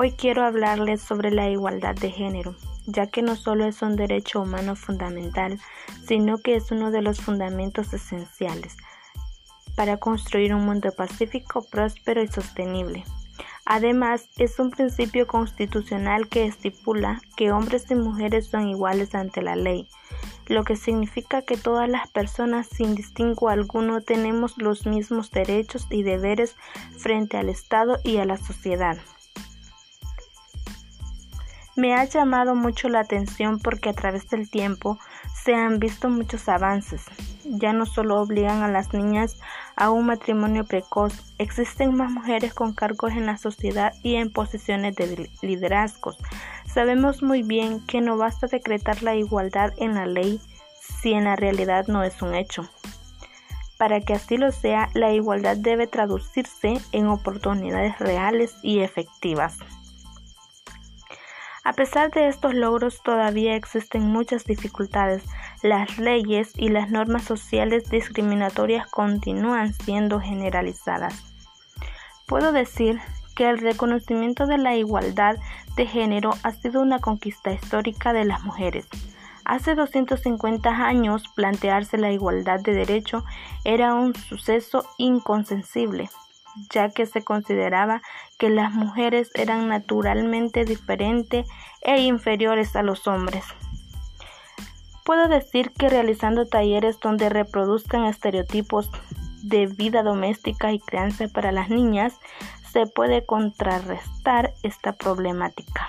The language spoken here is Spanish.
Hoy quiero hablarles sobre la igualdad de género, ya que no solo es un derecho humano fundamental, sino que es uno de los fundamentos esenciales para construir un mundo pacífico, próspero y sostenible. Además, es un principio constitucional que estipula que hombres y mujeres son iguales ante la ley, lo que significa que todas las personas sin distingo alguno tenemos los mismos derechos y deberes frente al Estado y a la sociedad. Me ha llamado mucho la atención porque a través del tiempo se han visto muchos avances. Ya no solo obligan a las niñas a un matrimonio precoz, existen más mujeres con cargos en la sociedad y en posiciones de liderazgos. Sabemos muy bien que no basta decretar la igualdad en la ley si en la realidad no es un hecho. Para que así lo sea, la igualdad debe traducirse en oportunidades reales y efectivas. A pesar de estos logros, todavía existen muchas dificultades. Las leyes y las normas sociales discriminatorias continúan siendo generalizadas. Puedo decir que el reconocimiento de la igualdad de género ha sido una conquista histórica de las mujeres. Hace 250 años plantearse la igualdad de derecho era un suceso inconcebible ya que se consideraba que las mujeres eran naturalmente diferentes e inferiores a los hombres. Puedo decir que realizando talleres donde reproduzcan estereotipos de vida doméstica y crianza para las niñas, se puede contrarrestar esta problemática.